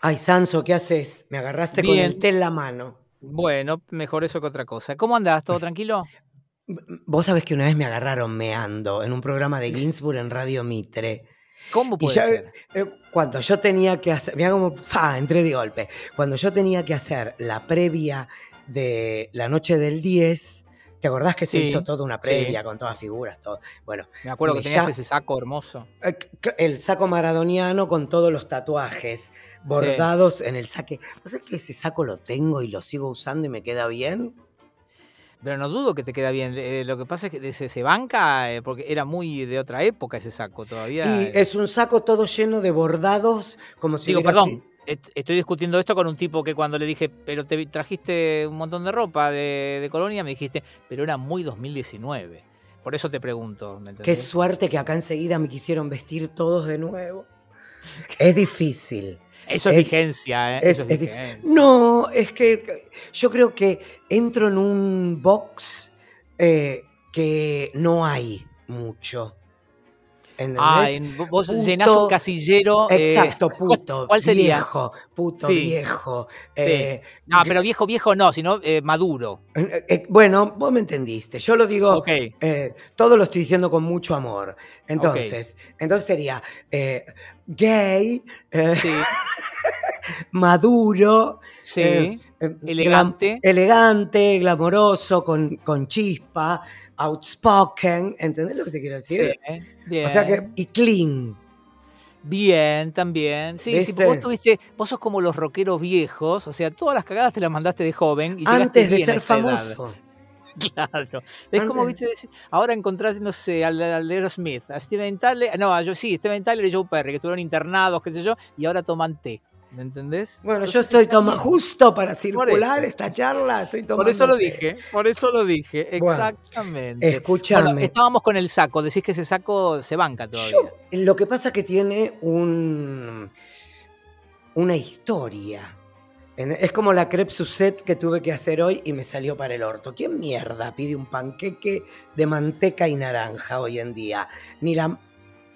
Ay, Sanso, ¿qué haces? Me agarraste con el té en la mano. Bueno, mejor eso que otra cosa. ¿Cómo andás? ¿Todo tranquilo? Vos sabés que una vez me agarraron meando en un programa de Ginsburg en Radio Mitre. ¿Cómo puede ser? Eh, cuando yo tenía que hacer, mira como, fa, entré de golpe. Cuando yo tenía que hacer la previa de la noche del 10, ¿te acordás que se hizo toda una previa con todas figuras? Todo? Bueno, me acuerdo que tenías ese saco hermoso. Eh, el saco maradoniano con todos los tatuajes bordados en el saque. ¿No sé que ese saco lo tengo y lo sigo usando y me queda bien? Pero no dudo que te queda bien. Eh, lo que pasa es que se, banca eh, porque era muy de otra época ese saco todavía. Y es un saco todo lleno de bordados, como si. Digo, perdón. Estoy discutiendo esto con un tipo que cuando le dije, pero te trajiste un montón de ropa de, colonia, me dijiste, pero era muy 2019. Por eso te pregunto. Qué suerte que acá enseguida me quisieron vestir todos de nuevo. es difícil. Eso es, vigencia, ¿eh? Eso es, No, es que yo creo que entro en un box eh, que no hay mucho. Ah, vos llenás un casillero. Eh, exacto, puto. ¿Cuál sería? Viejo, puto viejo. Eh, no, pero viejo, viejo no, sino maduro. bueno, vos me entendiste. Yo lo digo. todo lo estoy diciendo con mucho amor. Entonces, entonces sería gay. Sí. maduro, elegante. elegante, glamoroso, con, con chispa, outspoken, ¿entendés lo que te quiero decir? Sí, bien. O sea que, y clean. Bien, también. Sí, sí, vos tuviste, vos sos como los rockeros viejos, o sea, todas las cagadas te las mandaste de joven. Y Antes de ser famoso. Claro. Es como, viste, ahora encontrás, no sé, al, al Smith, a Steven Tyler, no, yo, sí, Steven Tyler y Joe Perry, que estuvieron internados, qué sé yo, y ahora toman té. ¿Me entendés? Bueno, yo estoy tomando justo para circular esta charla, estoy tomando. Por eso lo dije, por eso lo dije, exactamente. escúchame. estábamos con el saco, decís que ese saco se banca todavía. lo que pasa es que tiene un una historia. Es como la crepe Suzette que tuve que hacer hoy y me salió para el orto. ¿Quién mierda pide un panqueque de manteca y naranja hoy en día? Ni la...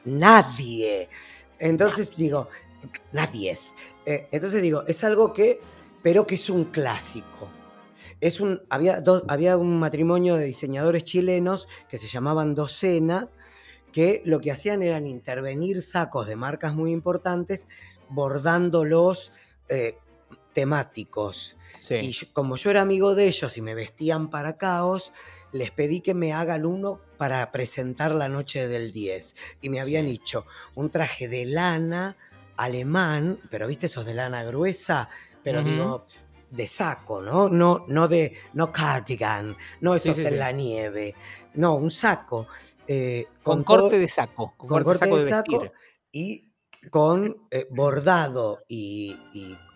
Nadie. Entonces digo, nadie es. Eh, entonces digo, es algo que, pero que es un clásico. Es un, había, había un matrimonio de diseñadores chilenos que se llamaban Docena, que lo que hacían eran intervenir sacos de marcas muy importantes, bordándolos eh, temáticos. Y como yo era amigo de ellos y me vestían para caos, les pedí que me hagan uno para presentar la noche del 10. Y me habían hecho un traje de lana alemán, pero viste esos de lana gruesa, pero digo, de saco, ¿no? No, no de, no cardigan, no esos en la nieve, no, un saco. Eh, con, corte de saco, con, corte, de, saco y con eh, bordado y,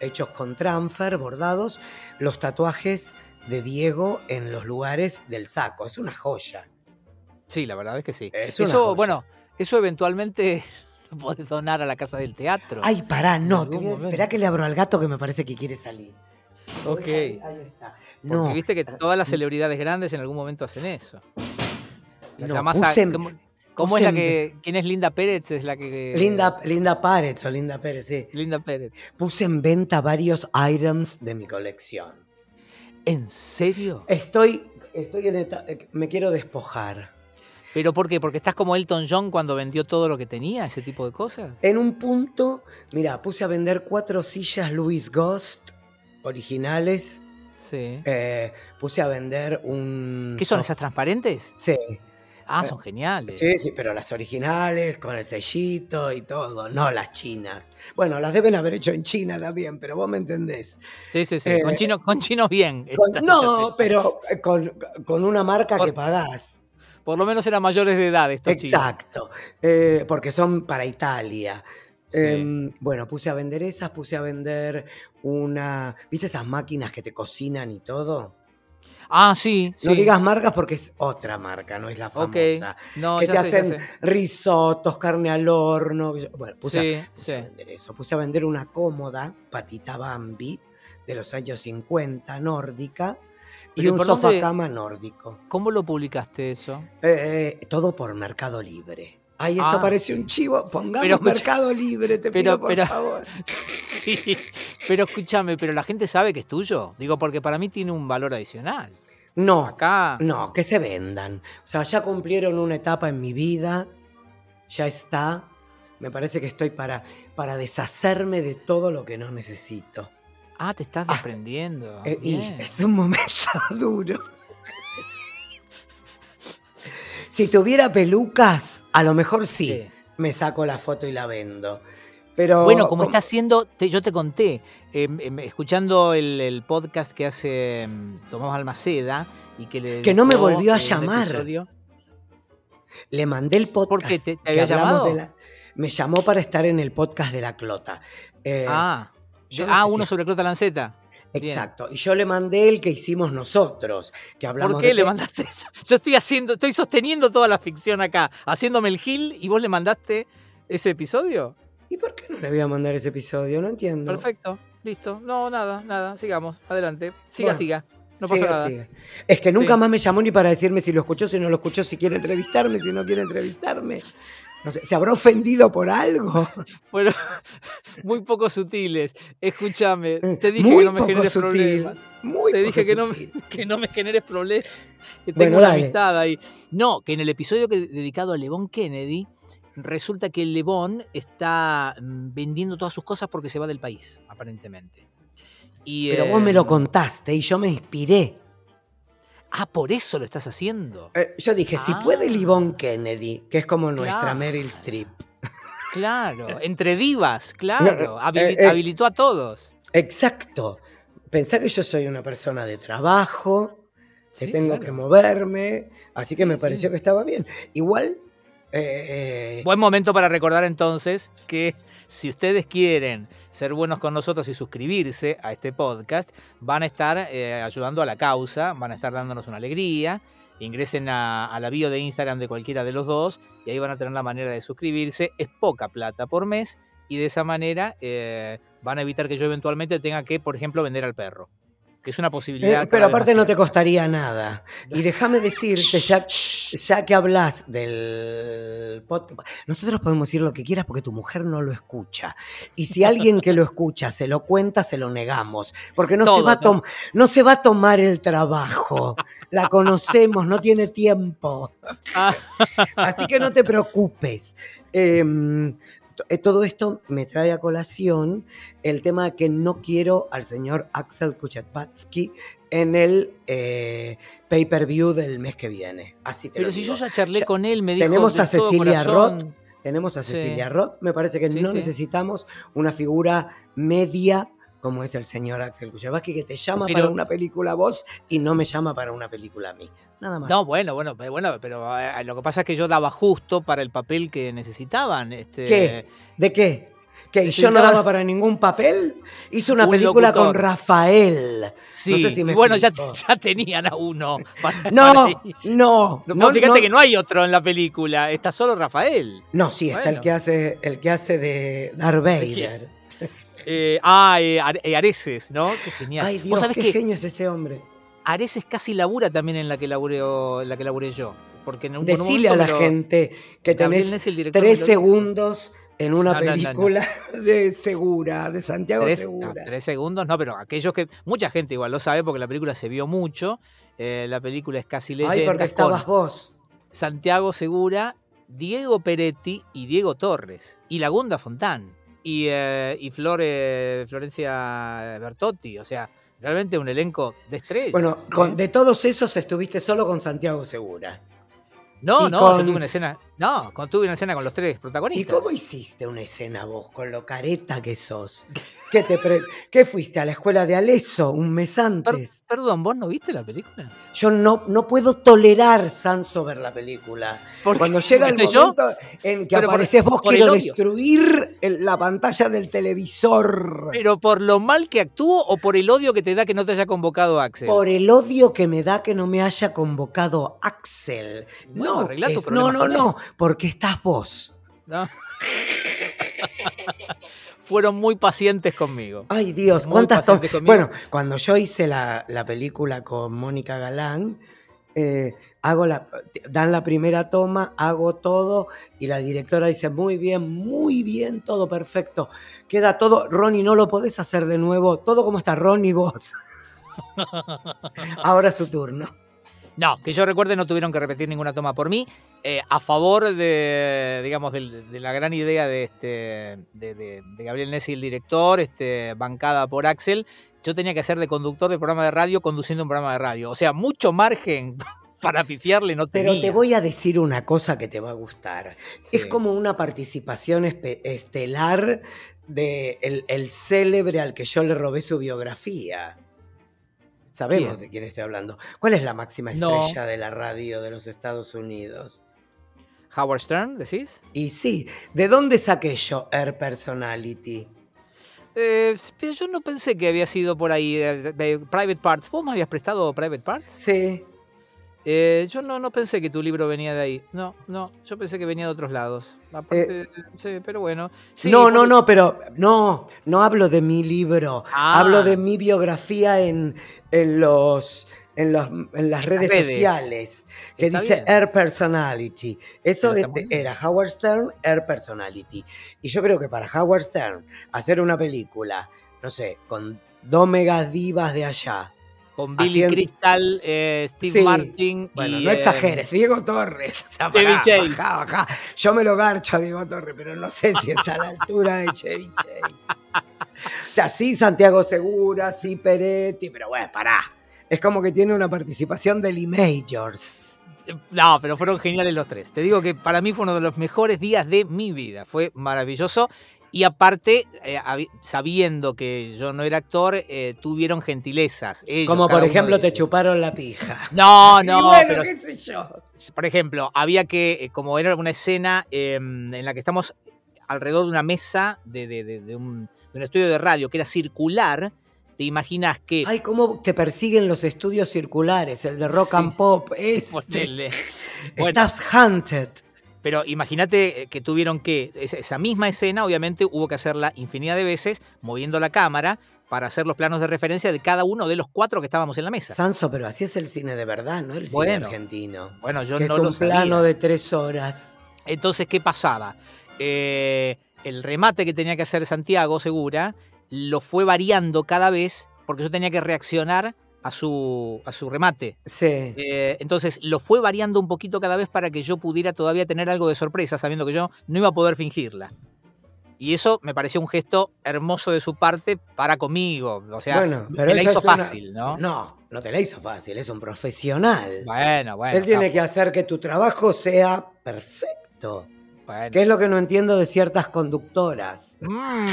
hechos con transfer, bordados, los tatuajes de Diego en los lugares del saco. Es una joya. Sí, la verdad es que sí. eso, bueno, eso eventualmente podés donar a la casa del teatro. Ay, pará, no. Espera que le abro al gato que me parece que quiere salir. Ok. Ahí, está. Porque viste que todas las celebridades grandes en algún momento hacen eso. ¿Cómo, es la que. ¿Quién es Linda Pérez? Es la que. Linda, Linda Pérez o Linda Pérez, sí. Linda Pérez. Puse en venta varios items de mi colección. ¿En serio? Estoy. Estoy en. Eh, me quiero despojar. ¿Pero por qué? ¿Porque estás como Elton John cuando vendió todo lo que tenía, ese tipo de cosas? En un punto, mira, puse a vender cuatro sillas Louis Ghost originales. Sí. Eh, puse a vender un... ¿Qué son esas transparentes? Sí. Ah, son geniales. Sí, sí, pero las originales, con el sellito y todo, no las chinas. Bueno, las deben haber hecho en China también, pero vos me entendés. Sí, sí, sí, con, eh, con chinos bien. no, pero con, con, una marca que pagás. Por lo menos eran mayores de edad estos Exacto, eh, porque son para Italia. Em, bueno, puse a vender esas, puse a vender una. ¿Viste esas máquinas que te cocinan y todo? Ah, sí. No digas marcas porque es otra marca, no es la famosa. No, que te hacen risotos, carne al horno. Bueno, puse, a, vender eso. Puse a vender una cómoda, patita Bambi, de los años 50, nórdica y un sofá cama nórdico. ¿Cómo lo publicaste eso? Eh, todo por Mercado Libre. Ay, esto Ah. parece un chivo. Pongamos Pero Mercado Libre, te pero- pido por pero- favor. Sí, pero escúchame, pero la gente sabe que es tuyo. Digo, porque para mí tiene un valor adicional. No, Acá. no, que se vendan. O sea, ya cumplieron una etapa en mi vida. Ya está. Me parece que estoy para, para deshacerme de todo lo que no necesito. Ah, te estás desprendiendo. Eh, y es un momento duro. Si tuviera pelucas, a lo mejor sí, Sí. me saco la foto y la vendo. Pero Bueno, como está haciendo, te- yo te conté, em, em, escuchando el, el podcast que hace em, Tomás Almaceda y que le Que no me volvió a llamar. episodio. le mandé el podcast. ¿Por qué? ¿Te- te había llamado? la- me llamó para estar en el podcast de la Clota. Eh, ah, yo de- no ah, si- uno sobre Clota Lanceta. bien. Exacto. Y yo le mandé el que hicimos nosotros, que hablamos ¿Por qué de le mandaste eso? Yo estoy haciendo, estoy sosteniendo toda la ficción acá, haciéndome el gil y vos le mandaste ese episodio. ¿Y por qué no le voy a mandar ese episodio? No entiendo. Perfecto, listo. No, nada, nada, sigamos, adelante. Siga, Bueno, siga. No pasa Siga, nada. siga. Es que nunca Sí. más me llamó ni para decirme si lo escuchó, si no lo escuchó, si quiere entrevistarme, si no quiere entrevistarme. No sé, ¿se habrá ofendido por algo? Bueno, muy poco sutiles. Escúchame, te dije Muy que no me generes sutil. problemas. Muy Te dije que no, me, que no me generes problemas. Que tengo Bueno, una dale. amistad ahí. No, que en el episodio que dedicado a Levon Kennedy, resulta que Levon está mm, vendiendo todas sus cosas porque se va del país, aparentemente. Y, Pero vos me lo eh, contaste y yo me inspiré. Ah, por eso lo estás haciendo. Eh, yo dije, si Ah. puede Livon Kennedy, que es como nuestra Claro. Meryl Streep. Claro, entre divas, claro. No, habili- eh, eh. habilitó a todos. Exacto. Pensar que yo soy una persona de trabajo, que Sí, tengo claro. que moverme, así que Sí, me sí. pareció que estaba bien. Igual, Buen momento para recordar entonces que si ustedes quieren ser buenos con nosotros y suscribirse a este podcast, van a estar eh, ayudando a la causa, van a estar dándonos una alegría. Ingresen a, la bio de Instagram de cualquiera de los dos y ahí van a tener la manera de suscribirse. Es poca plata por mes y de esa manera eh, van a evitar que yo eventualmente tenga que, por ejemplo, vender al perro. Que es una eh, posibilidad. pero cada vez aparte no te costaría nada. Y déjame decirte, ya, ya que hablas del podcast, nosotros podemos decir lo que quieras porque tu mujer no lo escucha. Y si alguien que lo escucha se lo cuenta, se lo negamos. Porque no, se, va a no se va a tomar el trabajo. La conocemos, no tiene tiempo. Ah, Así que no te preocupes. Eh, todo esto me trae a colación el tema de que no quiero al señor Axel Kuchetbatsky en el eh, pay-per-view del mes que viene. Así te pero lo si digo. yo ya charlé Ya con él, me dijo. tenemos a Cecilia Roth. Tenemos a Sí. Cecilia Roth. Me parece que Sí, no sí. necesitamos una figura media como es el señor Axel Kuchetbatsky, que te llama Pero- para una película a vos y no me llama para una película a mí. Nada más. No, bueno, bueno, pero bueno, pero eh, lo que pasa es que yo daba justo para el papel que necesitaban. Este, ¿Qué? ¿De qué? ¿Que yo no daba para ningún papel? Hizo una Un película con. Rafael. Sí, sé si me bueno, ya, ya tenían a uno. para- No, para no, No, no, fíjate no. que no hay otro en la película, está solo Rafael. No, sí, está el que hace el que hace de Darth Vader. Eh, ah, eh, eh, Areces, ¿no? Qué genial. Ay, Vos Dios, sabés qué que genio es ese hombre. Areces casi labura también en la que laburé, en la que laburé yo. Porque en un, en un Decile a la gente que tenés tres segundos en una No, no, no, no. película de Segura, de Santiago Tres, Segura. tres segundos, no, pero aquellos que. Mucha gente igual lo sabe porque la película se vio mucho. eh, la película es casi leyenda. Ay, porque estabas vos. Santiago Segura, Diego Peretti y Diego Torres. Y Lagunda Fontán. Y, eh, y Flore- Florencia Bertotti. O sea, realmente un elenco de estrellas. Bueno, ¿eh? con- de todos esos estuviste solo con Santiago Segura. No, y no, yo tuve una escena. No, con- tuve una escena con los tres ¿Y protagonistas. cómo hiciste una escena vos con lo careta que sos? ¿Qué, te pre- ¿Qué fuiste a la escuela de Aleso un mes Per- antes? perdón, ¿vos no viste la película? Yo no, no puedo tolerar, Sanso, ver la película. Porque Cuando llega el ¿Estoy yo? momento en que Pero por- apareces vos, por quiero destruir el- la pantalla del televisor. ¿Pero por lo mal que actúo o por el odio que te da que no te haya convocado Axel? Por el odio que me da que no me haya convocado Axel. Bueno, no, arreglá tu es- problema no, no, porque estás vos. ¿No? Fueron muy pacientes conmigo. Ay Dios, Muy cuántas conmigo. Bueno, cuando yo hice la, la película con Mónica Galán, eh, hago la, dan la primera toma, hago todo y la directora dice, muy bien, muy bien, todo perfecto. Queda todo, Ronnie, no lo podés hacer de nuevo, todo como está, Ronnie, vos. Ahora es su turno. No, que yo recuerde no tuvieron que repetir ninguna toma por mí. Eh, a favor de, digamos, de, de, la gran idea de, este, de, de, Gabriel Nessi, el director, este, bancada por Axel, yo tenía que ser de conductor de programa de radio conduciendo un programa de radio. O sea, mucho margen para pifiarle no tenía. Pero te voy a decir una cosa que te va a gustar. Sí. Es como una participación estelar de el, el célebre al que yo le robé su biografía. Sabemos ¿Quién? de quién estoy hablando. ¿Cuál es la máxima estrella no. de la radio de los Estados Unidos? Howard Stern, decís? Y sí, ¿de dónde saqué yo Air Personality? Eh, pero yo no pensé que había sido por ahí, de, de Private Parts. ¿Vos me habías prestado Private Parts? Sí. Eh, yo no, no pensé que tu libro venía de ahí. No, no, yo pensé que venía de otros lados. Aparte, eh, sí, pero bueno. Sí, no, no, no, pero no, no hablo de mi libro. Ah. Hablo de mi biografía en, en los. En, los, en las redes, redes, sociales, que Está dice bien. Air Personality. Eso este, era Howard Stern, Air Personality. Y yo creo que para Howard Stern hacer una película, no sé, con dos megas divas de allá, con Billy Haciendo... Crystal, eh, Steve sí. Martin. Bueno, y, no exageres, eh, Diego Torres. O sea, Chevy Chase. Bajá, bajá. Yo me lo garcho a Diego Torres, pero no sé si está a la altura de Chevy Chase. O sea, sí, Santiago Segura, sí, Peretti, pero bueno, pará. Es como que tiene una participación del E-Majors. No, pero fueron geniales los tres. Te digo que para mí fue uno de los mejores días de mi vida. Fue maravilloso. Y aparte, eh, sabiendo que yo no era actor, eh, tuvieron gentilezas. Ellos, Como por ejemplo, te chuparon la pija. No, no. bueno, pero, qué sé yo. Por ejemplo, había que, eh, como era una escena eh, en la que estamos alrededor de una mesa de, de, de, de un, un, estudio de radio que era circular, te imaginas que. Ay, cómo te persiguen los estudios circulares, el de rock sí. and pop. Este. Bueno, Estás hunted. Pero imagínate que tuvieron que, esa misma escena, obviamente hubo que hacerla infinidad de veces, moviendo la cámara para hacer los planos de referencia de cada uno de los cuatro que estábamos en la mesa. Sanso, pero así es el cine de verdad, ¿no? El bueno, cine argentino. Bueno, yo que no es un lo sabía. plano de tres horas. Entonces, ¿qué pasaba? Eh, el remate que tenía que hacer Santiago Segura lo fue variando cada vez porque yo tenía que reaccionar a su, a su remate. Sí. Eh, entonces lo fue variando un poquito cada vez para que yo pudiera todavía tener algo de sorpresa, sabiendo que yo no iba a poder fingirla. Y eso me pareció un gesto hermoso de su parte para conmigo. O sea, bueno, pero me la hizo fácil, una... ¿no? No, no te la hizo fácil, es un profesional. Bueno, bueno. Él tiene que hacer que tu trabajo sea perfecto. Bueno. Que es lo que no entiendo de ciertas conductoras. Mm.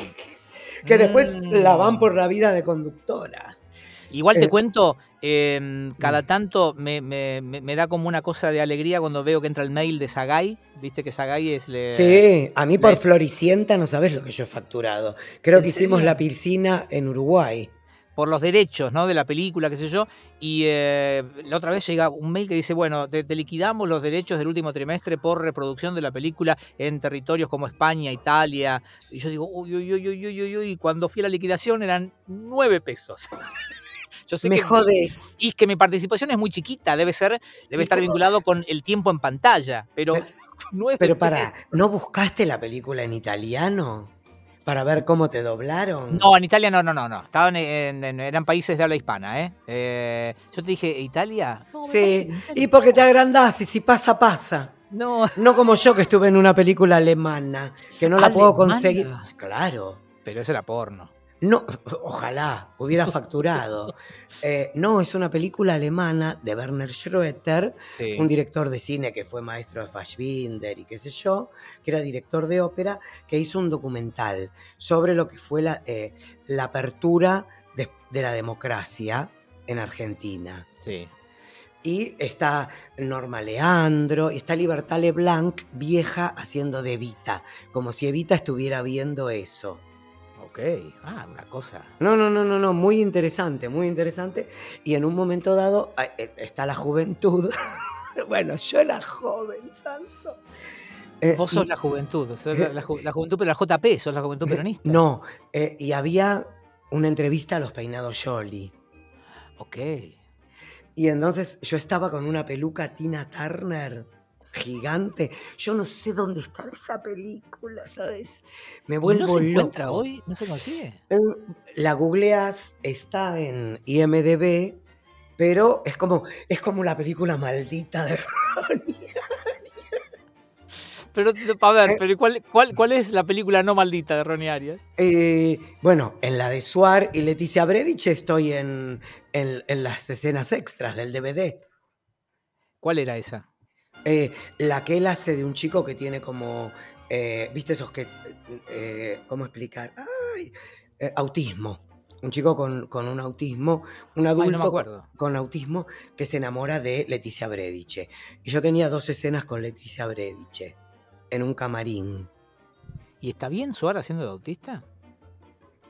que después mm. la van por la vida de conductoras. Igual te eh, cuento, eh, cada tanto me, me, me, da como una cosa de alegría cuando veo que entra el mail de Sagay. Viste que Sagay es. Le, sí, a mí por. Floricienta no sabes lo que yo he facturado. Creo que hicimos la piscina en Uruguay. Por los derechos ¿no? de la película, qué sé yo. Y eh, la otra vez llega un mail que dice: Bueno, te, te, liquidamos los derechos del último trimestre por reproducción de la película en territorios como España, Italia. Y yo digo: Uy, uy, uy, uy, uy, uy. Y cuando fui a la liquidación eran nueve pesos. Yo sé me que, jodes. Y que mi participación es muy chiquita, debe ser, debe estar vinculado con el tiempo en pantalla. Pero, pero, pero para, ¿no buscaste la película en italiano? Para ver cómo te doblaron. No, en Italia no, no, no, no. Estaban en, en, eran países de habla hispana, ¿eh? eh yo te dije, ¿Italia? No, sí, y porque te agrandás y si pasa, pasa. No. No como yo que estuve en una película alemana, que no la puedo conseguir. Claro. Pero eso era porno. No, ojalá hubiera facturado. Eh, no, es una película alemana de Werner Schröter, sí. un director de cine que fue maestro de Fassbinder y qué sé yo, que era director de ópera, que hizo un documental sobre lo que fue la, eh, la apertura de, de, la democracia en Argentina. Sí. Y está Norma Leandro, y está Libertad Leblanc, vieja, haciendo de Evita, como si Evita estuviera viendo eso. Ok, ah, una cosa. No, no, no, no, no, muy interesante, muy interesante. Y en un momento dado eh, está la juventud. bueno, yo era joven, Sanso. Eh, Vos sos y, la juventud, sos eh, la, la, la, juventud, pero la JP, sos la juventud peronista. No, eh, y había una entrevista a los peinados Jolly. Ok. Y entonces yo estaba con una peluca Tina Turner gigante. Yo no sé dónde está esa película, ¿sabes? Me ¿Y vuelvo no se loco. encuentra hoy? ¿No se consigue? Eh, La googleas, está en IMDB, pero es como, es como la película maldita de Ronnie. Pero, a ver, Eh. pero ¿cuál, cuál, ¿cuál es la película no maldita de Ronnie Arias? Eh, bueno, en la de Suar y Leticia Bredich estoy en, en- en las escenas extras del DVD. ¿Cuál era esa? Eh, la que él hace de un chico que tiene como, eh, ¿viste esos que, eh, ¿cómo explicar? Ay, autismo. Un chico con, con un autismo, un Ay, adulto no con autismo que se enamora de Leticia Brediche. Y yo tenía dos escenas con Leticia Brediche en un camarín. ¿Y está bien Suar haciendo de autista?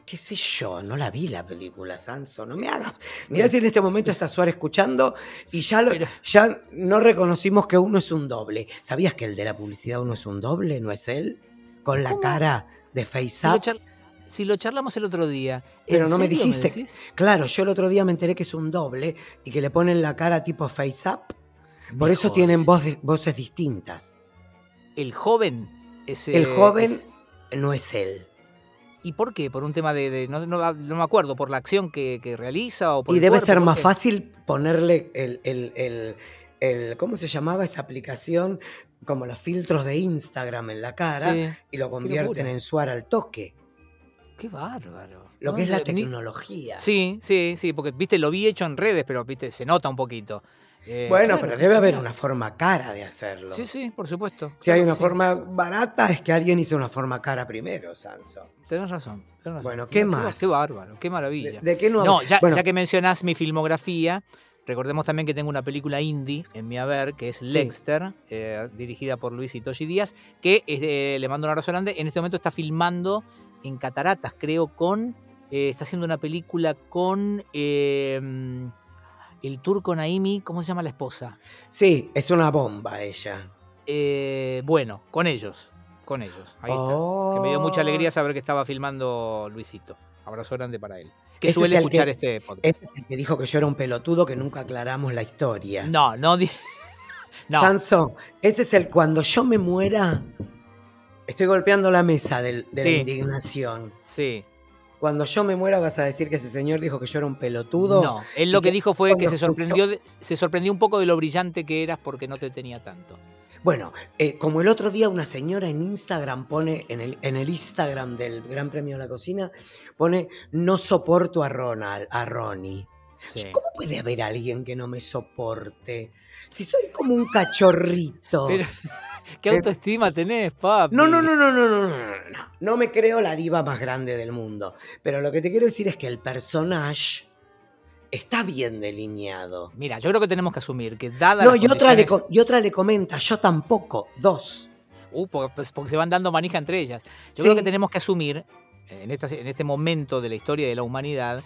¿Qué sé yo? No la vi la película, Sanso. No me hagas. Mirá si en este momento está Suárez escuchando y ya, lo- Pero- ya no reconocimos que uno es un doble. ¿Sabías que el de la publicidad uno es un doble? ¿No es él? Con la ¿Cómo? cara de Si face lo, up. char- si lo charlamos el otro día. Pero ¿en no me dijiste-? Claro, yo el otro día me enteré que es un doble y que le ponen la cara tipo face up. Por eso tienen voz- voces distintas. El joven es. El joven es- no es él. ¿Y por qué? ¿Por un tema de.? de- no, no- no me acuerdo, ¿por la acción que, que realiza o por Y el debe cuerpo? ser ¿Por más qué? fácil ponerle el, el- el- el- ¿Cómo se llamaba esa aplicación? Como los filtros de Instagram en la cara Sí. y lo convierten en suar al toque. Qué bárbaro. Lo No, que es la ni- tecnología. Sí, sí, sí, porque viste, lo vi hecho en redes, pero viste, se nota un poquito. Eh, bueno, claro, pero debe haber una forma cara de hacerlo. Sí, sí, por supuesto. Si hay una sí. forma barata, es que alguien hizo una forma cara primero, Sanso. Tenés razón. tenés razón. Bueno, ¿qué No, más? Qué bárbaro, qué maravilla. ¿De, de qué no? No, ya, bueno, ya que mencionás mi filmografía, recordemos también que tengo una película indie en mi haber, que es Sí. Lexter, eh, dirigida por Luis Itoshi Díaz, que es de- le mando un abrazo grande. En este momento está filmando en Cataratas, creo, con. eh, está haciendo una película con. eh, el turco Naimi, ¿cómo se llama la esposa? Sí, es una bomba ella. Eh, bueno, con ellos. Con ellos. Ahí está. Que me dio mucha alegría saber que estaba filmando Luisito. Abrazo grande para él. Que Ese suele es el escuchar que- este podcast. Ese es el que dijo que yo era un pelotudo que nunca aclaramos la historia. No, no. no. Sansón, ese es el cuando yo me muera. Estoy golpeando la mesa del- de Sí. la indignación. Sí. Cuando yo me muera vas a decir que ese señor dijo que yo era un pelotudo. No. Él lo que que dijo fue que se sorprendió, de- se sorprendió un poco de lo brillante que eras porque no te tenía tanto. Bueno, eh, como el otro día una señora en Instagram pone, en el, en el Instagram del Gran Premio de la Cocina, pone no soporto a Ronald, a Ronnie. Sí. ¿Cómo puede haber alguien que no me soporte? Si soy como un cachorrito. Pero, ¿Qué eh, autoestima tenés, papi? No, no, no, no, no, no, no, no. No me creo la diva más grande del mundo. Pero lo que te quiero decir es que el personaje está bien delineado. Mira, yo creo que tenemos que asumir que dada No, y, otra le, condiciones- y otra le comenta, yo tampoco, dos. Uh, porque, pues, porque se van dando manija entre ellas. Yo Sí. creo que tenemos que asumir, en, esta- en este momento de la historia de la humanidad,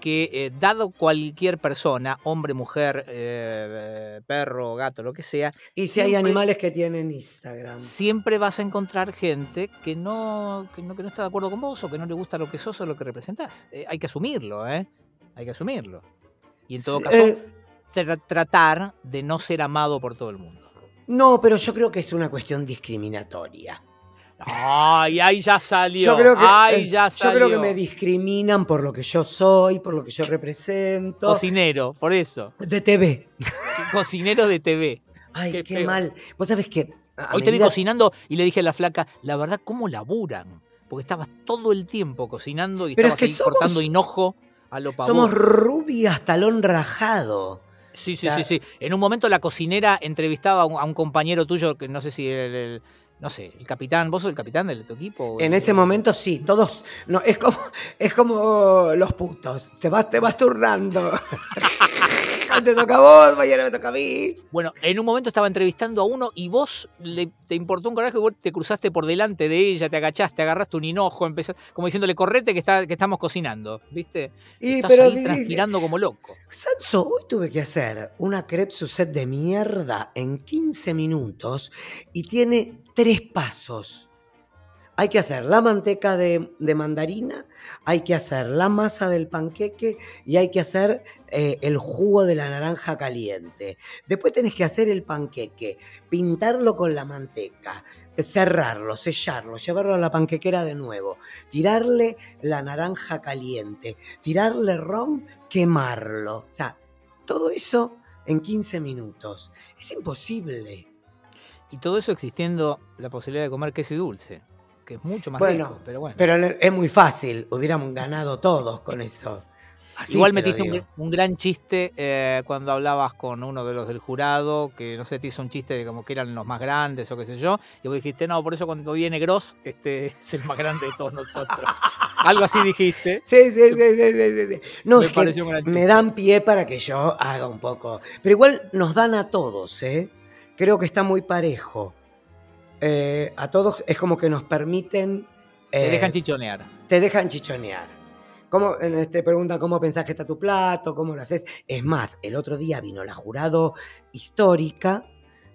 que eh, dado cualquier persona, hombre, mujer, eh, eh, perro, gato, lo que sea, Y si hay animales que tienen Instagram. siempre vas a encontrar gente que no, que no, que no está de acuerdo con vos o que no le gusta lo que sos o lo que representás. Eh, hay que asumirlo, ¿eh? Hay que asumirlo. Y en todo caso, tra- tratar de no ser amado por todo el mundo. no, pero yo creo que es una cuestión discriminatoria. Ay, ahí ya salió. Yo creo que, Ay, ya yo salió. creo que me discriminan por lo que yo soy, por lo que yo represento. Cocinero, por eso. de TV. Cocinero de TV. Ay, Qué mal. Vos sabés que. Hoy te vi cocinando y le dije a la flaca, la verdad, ¿cómo laburan? Porque estabas todo el tiempo cocinando y Pero estabas es que ahí somos- cortando hinojo a lo pavón. Somos rubias, talón rajado. Sí, sí, O sea- sí, sí. En un momento la cocinera entrevistaba a un, a un compañero tuyo, que no sé si el, el- no sé, el capitán, ¿vos sos el capitán de tu equipo? En el- ese momento sí, todos. No, es como, es como los putos. Te vas, te vas turnando. Te toca a vos, mañana me toca a mí. Bueno, en un momento estaba entrevistando a uno y vos le, te importó un carajo y vos te cruzaste por delante de ella, te agachaste, agarraste un hinojo, empezaste, como diciéndole, correte que, está, que estamos cocinando, ¿viste? Y, Estás pero, ahí transpirando como loco. Sanso, hoy tuve que hacer una crepe Suzette de mierda en 15 minutos y tiene tres pasos. hay que hacer la manteca de, mandarina, hay que hacer la masa del panqueque y hay que hacer eh, el jugo de la naranja caliente. Después tenés que hacer el panqueque, pintarlo con la manteca, cerrarlo, sellarlo, llevarlo a la panquequera de nuevo, tirarle la naranja caliente, tirarle ron, quemarlo. O sea, todo eso en 15 minutos. Es imposible. Y todo eso existiendo la posibilidad de comer queso y dulce, que es mucho más Bueno, rico, pero bueno. Pero es muy fácil, hubiéramos ganado todos con eso. Así Igual metiste un, gran chiste eh, cuando hablabas con uno de los del jurado, que no sé, te hizo un chiste de como que eran los más grandes o qué sé yo, y vos dijiste, no, por eso cuando viene Gross, este es el más grande de todos nosotros. Algo así dijiste. Sí, sí, sí, sí, sí. No, Me es que me dan pie para que yo haga un poco. Pero igual nos dan a todos, ¿eh? Creo que está muy parejo. Eh, a todos es como que nos permiten... Te eh, dejan chichonear. te dejan chichonear. ¿Cómo, eh, te preguntan cómo pensás que está tu plato, cómo lo haces. Es más, el otro día vino la jurado histórica,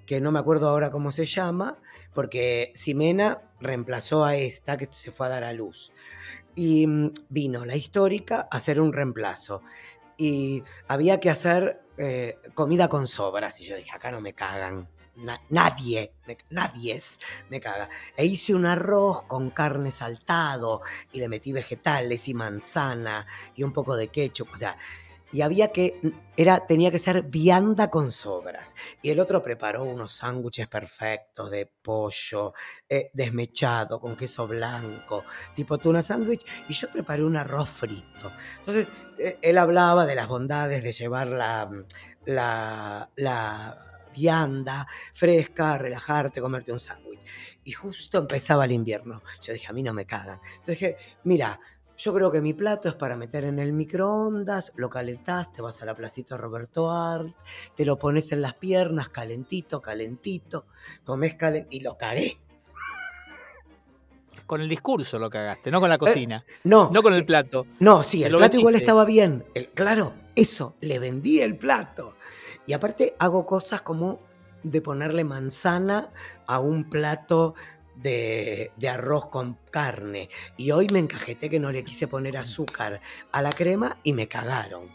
que no me acuerdo ahora cómo se llama, porque Ximena reemplazó a esta que se fue a dar a luz. Y mm, vino la histórica a hacer un reemplazo. Y había que hacer eh, comida con sobras. Y yo dije, acá no me cagan. Na- nadie, nadie me caga. E hice un arroz con carne saltado y le metí vegetales y manzana y un poco de ketchup, o sea, y había que, era, tenía que ser vianda con sobras. Y el otro preparó unos sándwiches perfectos de pollo, eh, desmechado, con queso blanco, tipo tuna sándwich, y yo preparé un arroz frito. Entonces, eh, él hablaba de las bondades de llevar la, la, la vianda fresca, relajarte, comerte un sándwich. Y justo empezaba el invierno. Yo dije, a mí no me cagan. Entonces dije, mira, yo creo que mi plato es para meter en el microondas, lo calentás, te vas a la placita Roberto Art, te lo pones en las piernas, calentito, calentito, comés calentito, y lo cagué. Con el discurso lo cagaste, no con la cocina, No, no con el eh, plato. No, sí, el plato igual estaba bien. El- claro, eso, le vendí el plato. Y aparte hago cosas como de ponerle manzana a un plato de, de arroz con carne. Y hoy me encajeté que no le quise poner azúcar a la crema y me cagaron.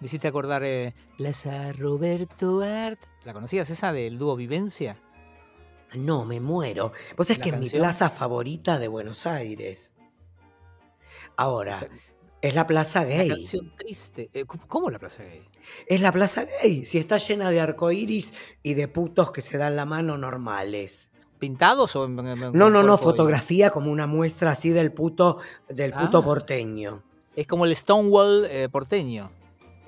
Me hiciste acordar eh, Plaza Roberto Art. ¿La conocías esa del dúo Vivencia? No, me muero. Vos es ¿La que es mi plaza favorita de Buenos Aires. Ahora, es la plaza La gay. canción triste. Eh, ¿cómo, cómo la plaza gay? Es la plaza gay. Si está llena de arcoíris y de putos que se dan la mano normales. ¿Pintados o en, en- No, no, no, y- fotografía como una muestra así del puto, del puto Ah. porteño. Es como el Stonewall eh, porteño.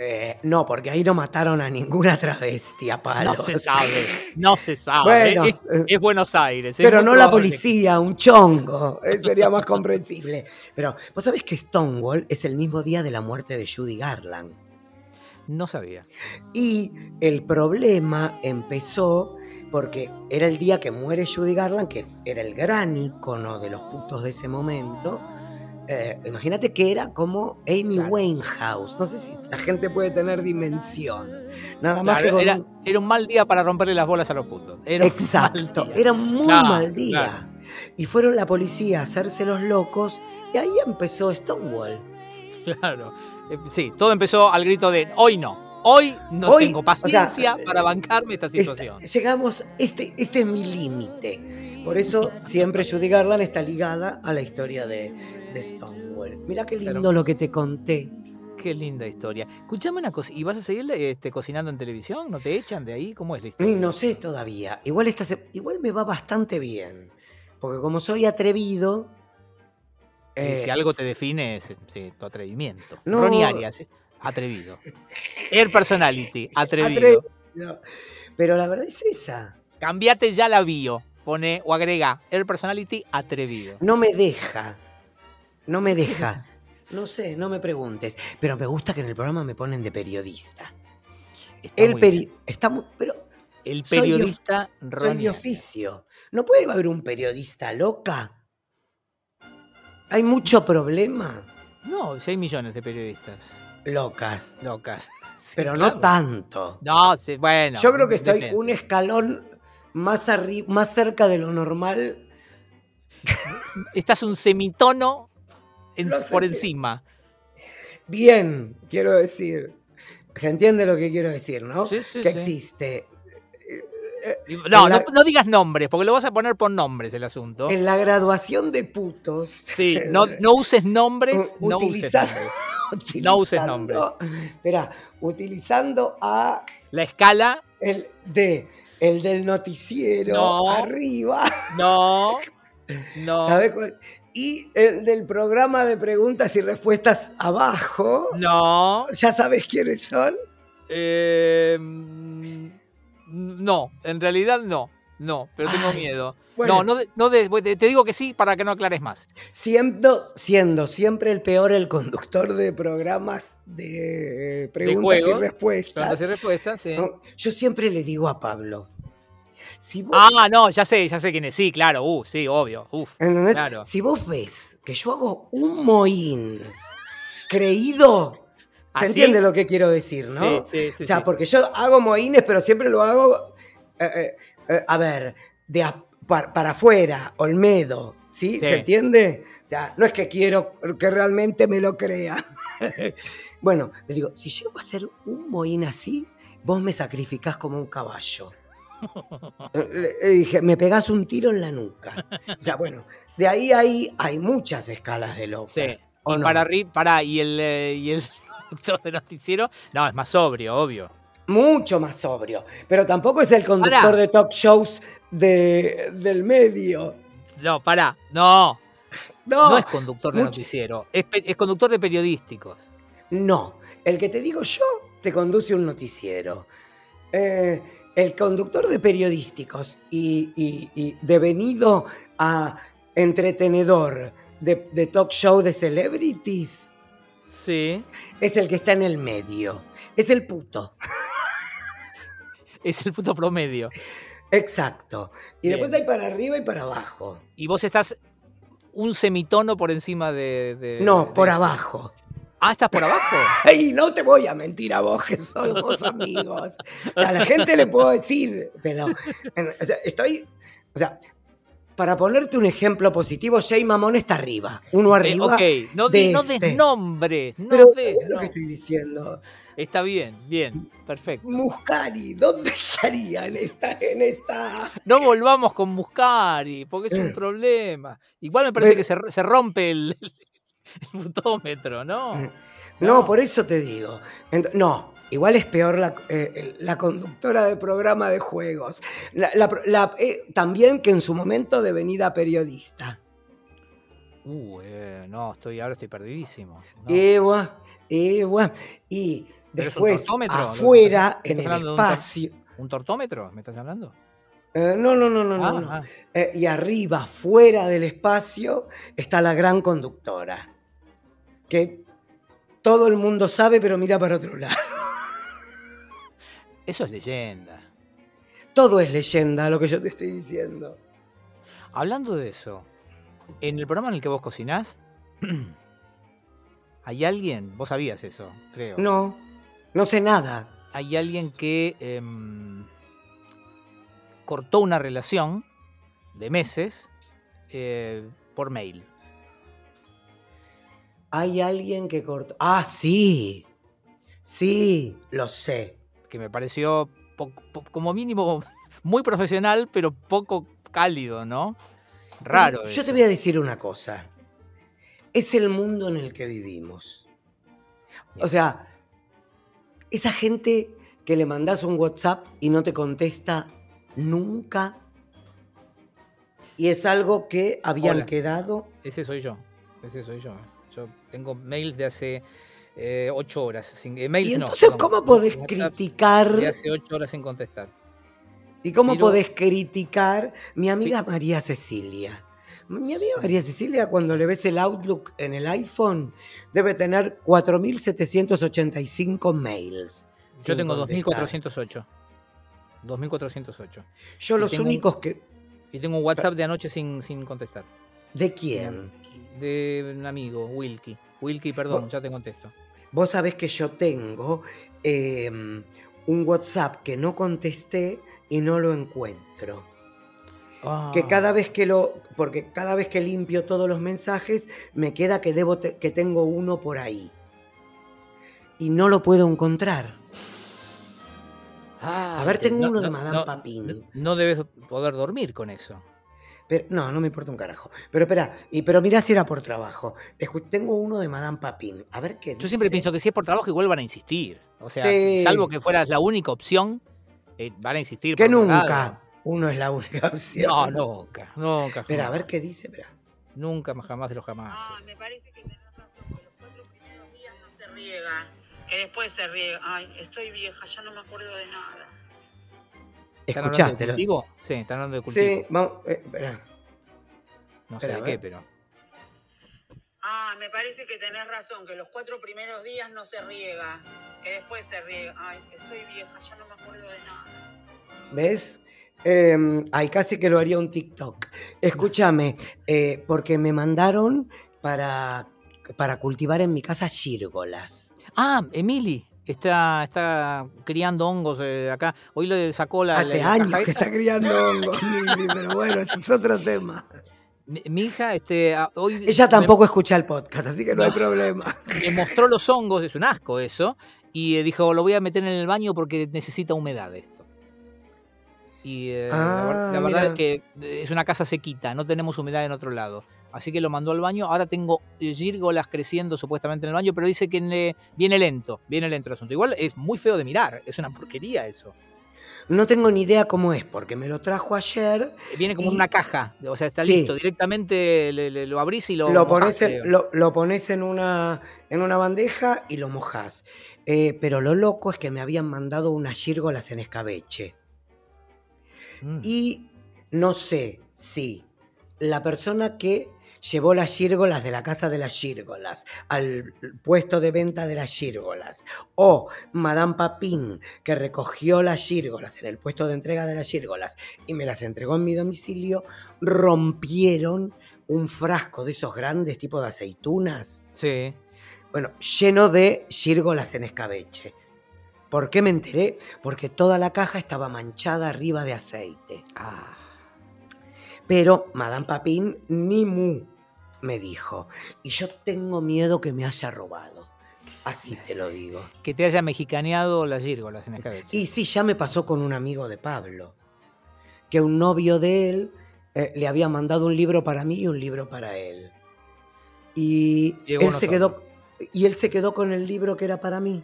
Eh, no, porque ahí no mataron a ninguna travesti a palos. No se sabe. No se sabe. Bueno, es, es Buenos Aires. es Pero no la que- policía, un chongo. Eh, sería más comprensible. Pero, ¿vos sabés que Stonewall es el mismo día de la muerte de Judy Garland? No sabía. Y el problema empezó porque era el día que muere Judy Garland, que era el gran ícono de los putos de ese momento. Eh, imagínate que era como Amy Claro. Winehouse. No sé si la gente puede tener dimensión. Nada más Claro, que con era, un- era un mal día para romperle las bolas a los putos. Era Exacto, era un muy mal día. Y fueron la policía a hacerse los locos y ahí empezó Stonewall. Claro. Eh, Sí, todo empezó al grito de hoy no. Hoy no Hoy, tengo o sea, paciencia para bancarme esta Esta- situación. llegamos, este, este es mi límite. Por eso siempre Judy Garland está ligada a la historia de, de Stonewall. Mira qué lindo lo que te conté. Qué linda historia. Escuchame una cosa, ¿y vas a seguir este, cocinando en televisión? ¿No te echan de ahí? ¿Cómo es la historia? no sé todavía. Igual, esta se- igual me va bastante bien. Porque como soy atrevido... Sí, eh, si algo te define es sí, tu atrevimiento. No. Ronnie Arias, eh, atrevido. Air Personality, atrevido. atrevido. Pero la verdad es esa. Cambiate ya la bio. Pone o agrega Air Personality, atrevido. No me deja. No me deja. No sé, no me preguntes. Pero me gusta que en el programa me ponen de periodista. Está El peri- bien. está pero El soy de- periodista soy de oficio. ¿No puede haber un periodista loca? Hay mucho problema. No, 6 millones de periodistas Locas. locas. Sí, pero claro. no tanto. No, sí, bueno. Yo creo que estoy depende. un escalón más, más cerca de lo normal Estás un semitono en- No sé por si- encima. Bien, quiero decir. ¿Se entiende lo que quiero decir, no? Sí, sí, que existe No, la- no, no digas nombres, porque lo vas a poner por nombres el asunto. en la graduación de putos. Sí, no, no uses nombres, no uses nombres. No uses nombres. Espera, utilizando a La escala, el de el del noticiero No. arriba, no, no, ¿sabe cuál? Y el del programa de preguntas y respuestas abajo. no, ¿Ya sabes quiénes son? eh, no, en realidad no, no, pero tengo Ay, miedo. bueno. No, no, de- no de- te digo que sí para que no aclares más. Siendo, siendo siempre el peor el conductor de programas de preguntas y juegos, respuestas. Preguntas y respuestas, sí. No, yo siempre le digo a Pablo, si vos, Ah, no, ya sé, ya sé quién es. Sí, claro, uh, sí, obvio. Uf. ¿entendés? claro. si vos ves que yo hago un mohín creído, ¿se ¿Así? entiende lo que quiero decir, no? Sí, sí, sí. o sea, sí. porque yo hago mohines, pero siempre lo hago, eh, eh, eh, a ver, de a- pa- para afuera, Olmedo, ¿sí? Sí. ¿Se entiende? O sea, no es que quiero que realmente me lo crean. bueno, le digo, si llego a hacer un mohín así, vos me sacrificás como un caballo. Le, dije, me pegás un tiro en la nuca. O sea, bueno, de ahí hay, hay muchas escalas de loco. Sí. ¿O Y no? para arriba, para, y el, y el conductor de noticiero, no, es más sobrio, obvio. Mucho más sobrio. Pero tampoco es el conductor Pará. de talk shows de, del medio. No, pará, no, No, no es conductor de mucho- noticiero, es, conductor de periodísticos. no. El que te digo yo te conduce un noticiero. Eh, el conductor de periodísticos y, y- y devenido a entretenedor de, de talk show de celebrities Sí, es el que está en el medio. Es el puto. es el puto promedio. Exacto. Y Bien. después hay para arriba y para abajo. Y vos estás un semitono por encima de. de- No, de por eso. abajo. Ah, ¿estás por abajo? Ay, no te voy a mentir a vos que somos amigos. O sea, a la gente le puedo decir, pero o sea, estoy, o sea, para ponerte un ejemplo positivo, Jay Mamón está arriba, uno Eh, arriba. ok, no, de no este. des nombres. No pero des es lo que estoy diciendo. Está bien, bien, perfecto. Muscari, ¿dónde estaría en esta, en esta? No volvamos con Muscari, porque es un problema. Igual me parece Pero- que se, se rompe el, el fotómetro, ¿no? No, No. por eso te digo. Ent- no, igual es peor la, eh, la conductora de programa de juegos. La- la- la- eh, también que en su momento devenida periodista. Uh, eh, no, estoy, ahora estoy perdidísimo. No. Ewa, ewa. Y ¿Pero es un después, afuera, en el hablando de un tor- espacio. ¿Un tortómetro? ¿Me estás hablando? Eh, no, no, no, no, no. Ah, no. ah. Eh, y arriba, fuera del espacio, está la gran conductora. Que todo el mundo sabe, pero mira para otro lado. Eso es leyenda. Todo es leyenda lo que yo te estoy diciendo. Hablando de eso, en el programa en el que vos cocinás, hay alguien, vos sabías eso, creo. No, no sé nada. Hay alguien que em, cortó una relación de meses eh, por mail. Hay alguien que cortó. Ah, sí. Sí, lo sé. Que me pareció como mínimo muy profesional, pero poco cálido, ¿no? Raro. Yo eso. te voy a decir una cosa. Es el mundo en el que vivimos. O sea, esa gente que le mandás un WhatsApp y no te contesta nunca. Y es algo que habían Hola. quedado. Ese soy yo. Ese soy yo. Yo tengo mails de hace eh, ocho horas. Sin, eh, mails Y entonces, ¿cómo podés WhatsApp criticar? De hace ocho horas sin contestar. ¿Y cómo Pero- podés criticar mi amiga María Cecilia? Mi amiga María Cecilia, cuando le ves el Outlook en el iPhone, debe tener 4.785 mails. Yo tengo contestar. 2408. 2408. Yo y los tengo únicos que... Y tengo un WhatsApp de anoche sin, sin contestar. ¿De quién? De un amigo, Wilkie. Wilkie, perdón, ya te contesto. Vos sabés que yo tengo eh, un WhatsApp que no contesté y no lo encuentro. que cada Ah. vez que lo. Porque cada vez que limpio todos los mensajes, me queda que, debo te- que tengo uno por ahí. Y no lo puedo encontrar. A ver, te- tengo uno de Madame no, Papin. no debes poder dormir con eso. Pero, no, no me importa un carajo. Pero espera, y, pero mirá si era por trabajo. Escu- tengo uno de Madame Papin. A ver qué Yo siempre dice. pienso que si es por trabajo igual van a insistir. O sea, Sí. salvo que fueras la única opción, eh, van a insistir. Que nunca. lado. Uno es la única opción. No, nunca, nunca. Espera, a ver qué dice. Espera. Nunca, jamás de los jamás. Ah, me parece que tenés razón, que los cuatro primeros días no se riega, que después se riega. Ay, estoy vieja, ya no me acuerdo de nada. ¿Están hablando de ¿Escuchaste? lo- cultivo? Sí, están hablando de cultivo. Sí, vamos. eh, espera. No sé de a qué, pero. Ah, me parece que tenés razón, que los cuatro primeros días no se riega, que después se riega. Ay, estoy vieja, ya no me acuerdo de nada. ¿Ves? Eh, ay, casi que lo haría un TikTok. Escúchame, eh, porque me mandaron para, para cultivar en mi casa gírgolas. Ah, Emily. Está, está criando hongos eh, acá. Hoy le sacó la. Hace la- años que está criando hongos, pero bueno, ese es otro tema. Mi, mi hija, este, hoy. Ella me- tampoco escucha el podcast, así que no, hay problema. me mostró los hongos, es un asco eso, y eh, dijo, lo voy a meter en el baño porque necesita humedad esto. Y eh, la Ah, la, verdad mira. es que es una casa sequita, no tenemos humedad en otro lado. Así que lo mandó al baño. Ahora tengo gírgolas creciendo supuestamente en el baño, pero dice que ne- viene lento, viene lento el asunto. Igual es muy feo de mirar, es una porquería eso. No tengo ni idea cómo es, porque me lo trajo ayer. Eh, Viene como Y- una caja, o sea, está Sí. listo. Directamente le- le- lo abrís y lo, Lo, mojás, pones, en, lo, lo pones en, una, en una bandeja y lo mojas. Eh, pero lo loco es que me habían mandado unas gírgolas en escabeche. Mm. Y no sé si la persona que llevó las gírgolas de la casa de las gírgolas al puesto de venta de las gírgolas o Madame Papin que recogió las gírgolas en el puesto de entrega de las gírgolas y me las entregó en mi domicilio, rompieron un frasco de esos grandes tipo de aceitunas, Sí. bueno, lleno de gírgolas en escabeche. ¿Por qué me enteré? Porque toda la caja estaba manchada arriba de aceite. Ah. Pero Madame Papin ni mu me dijo. Y yo tengo miedo que me haya robado. Así te lo digo. Que te haya mexicaneado las gírgolas en escabeche. Y sí, ya me pasó con un amigo de Pablo. Que un novio de él eh, le había mandado un libro para mí y un libro para él. Y Llegó él se quedó. Y él se quedó con el libro que era para mí.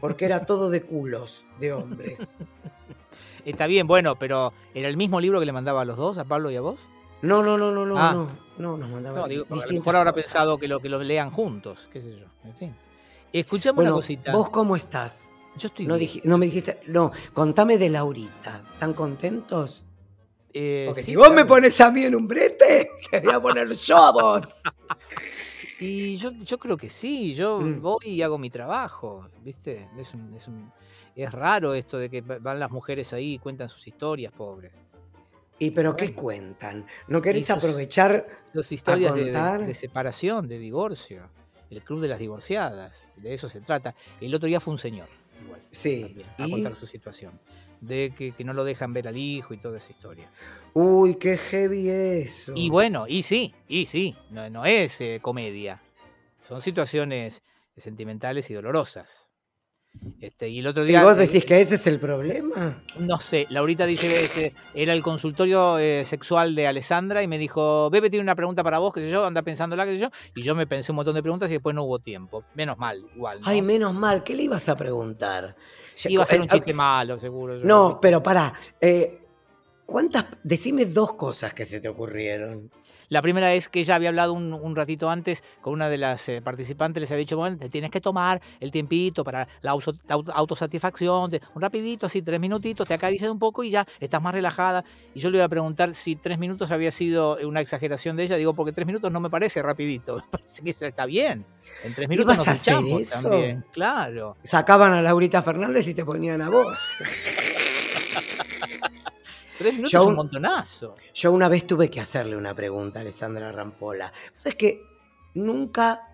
Porque era todo de culos, de hombres. Está bien, bueno, pero ¿era el mismo libro que le mandaba a los dos, a Pablo y a vos? No, no, no, no, no, Ah. no. No, nos mandaba No, digo, a lo mejor habrá cosas. pensado que lo, que lo lean juntos, qué sé yo. En fin. Escuchame Bueno, una cosita. ¿vos cómo estás? Yo estoy No, bien. dij- no me dijiste, no, contame de Laurita. ¿Están contentos? Eh, Porque sí, si vos me claro. pones a mí en un brete, te voy a poner yo a vos. Y yo, yo creo que sí, yo Mm. voy y hago mi trabajo, ¿viste? Es, un- es, un- es raro esto de que va- van las mujeres ahí y cuentan sus historias, pobres. ¿Y pero qué cuentan? ¿No sus- aprovechar? Sus historias de, de- contar? de separación, de divorcio. El club de las divorciadas, de eso se trata. El otro día fue un señor, igual, Sí. también, a ¿Y? contar su situación. De que, que no lo dejan ver al hijo y toda esa historia. Uy, qué heavy eso. Y bueno, y sí, y sí, no, no es eh, comedia. Son situaciones sentimentales y dolorosas. Este, y el otro ¿Y día. vos eh, decís que ese es el problema? No sé, Laurita dice que era el consultorio eh, sexual de Alessandra y me dijo, Bebe tiene una pregunta para vos, que sé yo, anda pensándola, que sé yo. Y yo me pensé un montón de preguntas y después no hubo tiempo. Menos mal, igual. ¿no? Ay, menos mal, ¿qué le ibas a preguntar? Iba a ser un eh, chiste malo, seguro. yo, No, pero pará. eh, ¿Cuántas? Decime dos cosas que se te ocurrieron. La primera es que ella había hablado un, un ratito antes con una de las eh, participantes, les había dicho, bueno, te tienes que tomar el tiempito para la autosatisfacción, te- un rapidito, así, tres minutitos, te acaricias un poco y ya estás más relajada. Y yo le iba a preguntar si tres minutos había sido una exageración de ella, digo, porque tres minutos no me parece rapidito, me parece que está bien. En tres minutos ¿Ibas nos a hacer duchamos eso? también, claro. Sacaban a Laurita Fernández y te ponían a vos. Tres minutos Yo es un montonazo. Yo una vez tuve que hacerle una pregunta a Alessandra Rampola. ¿Sabes que nunca,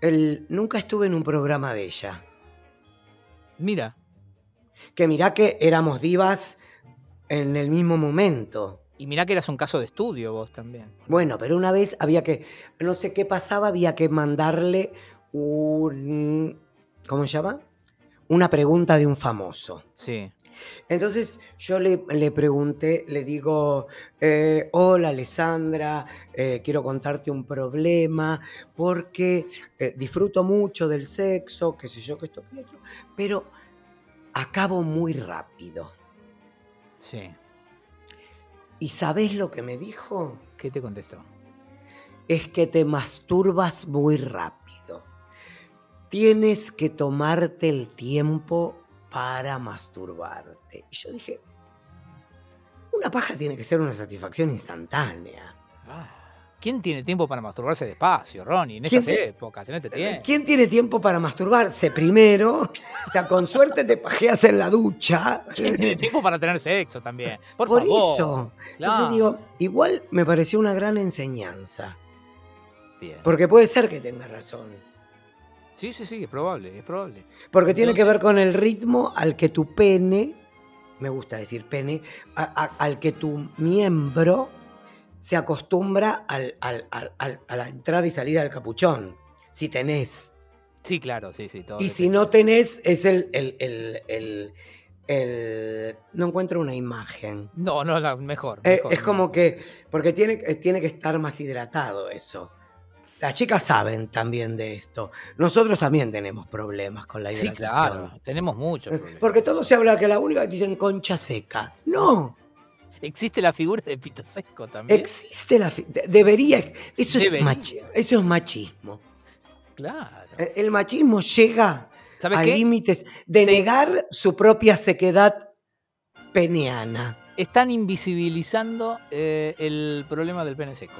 el, nunca estuve en un programa de ella? Mira, Que mirá que éramos divas en el mismo momento. Y mirá que eras un caso de estudio vos también. Bueno, pero una vez había que, no sé qué pasaba, había que mandarle un, ¿cómo se llama? Una pregunta de un famoso. Sí. Entonces yo le, le pregunté, le digo, eh, hola Alessandra, eh, quiero contarte un problema porque eh, disfruto mucho del sexo, qué sé yo, que esto, que otro, pero acabo muy rápido. Sí. ¿Y sabés lo que me dijo? ¿Qué te contestó? Es que te masturbas muy rápido. Tienes que tomarte el tiempo para masturbarte. Y yo dije, una paja tiene que ser una satisfacción instantánea. ¿Quién tiene tiempo para masturbarse despacio, Ronnie? En ¿Quién estas te- épocas, en este tiempo. ¿Quién tiene tiempo para masturbarse primero? O sea, con suerte te pajeas en la ducha. ¿Quién tiene tiempo para tener sexo también? Por, Por favor. eso. Entonces digo, igual me pareció una gran enseñanza. Bien. Porque puede ser que tenga razón. Sí, sí, sí, es probable, es probable. Porque tiene que ver con el ritmo al que tu pene, me gusta decir pene, a- a- al que tu miembro se acostumbra al- al- al- al- a la entrada y salida del capuchón. Si tenés. Sí, claro, sí, sí. Todo Y si no tenés, es el, el- el- el- el- No encuentro una imagen. No, no, la- mejor. Eh, mejor, es no. como que. Porque tiene, eh, tiene que estar más hidratado eso. Las chicas saben también de esto. Nosotros también tenemos problemas con la Sí, hidratación. claro, tenemos muchos problemas. Porque todo se habla que la única que dicen concha seca. No, Existe la figura de pito seco también. existe la... Debería... Eso, Es Debería. machi- eso es machismo. claro. El el machismo llega ¿Sabes a límites de Sí. negar su propia sequedad peniana. Están invisibilizando eh, el problema del pene seco.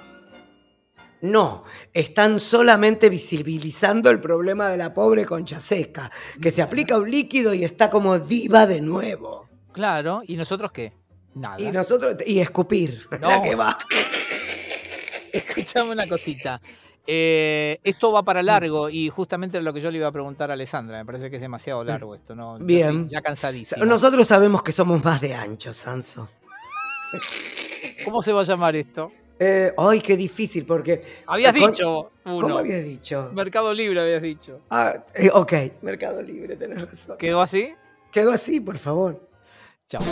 No, están solamente visibilizando el problema de la pobre concha seca, que se aplica un líquido y está como diva de nuevo. Claro, ¿y nosotros qué? Nada. Y nosotros, y escupir, No. la que va. Escuchame una cosita. Eh, esto va para largo y justamente lo que yo le iba a preguntar a Alessandra. Me parece que es demasiado largo esto, ¿no? Bien. Ya cansadísimo. Nosotros sabemos que somos más de ancho, Sanso. ¿Cómo se va a llamar esto? Eh, ay, qué difícil, porque. Habías Con- dicho uno. ¿Cómo habías dicho? Mercado Libre habías dicho. Ah, eh, ok, Mercado Libre, tenés razón. ¿Quedó así? Quedó así, por favor. Chao.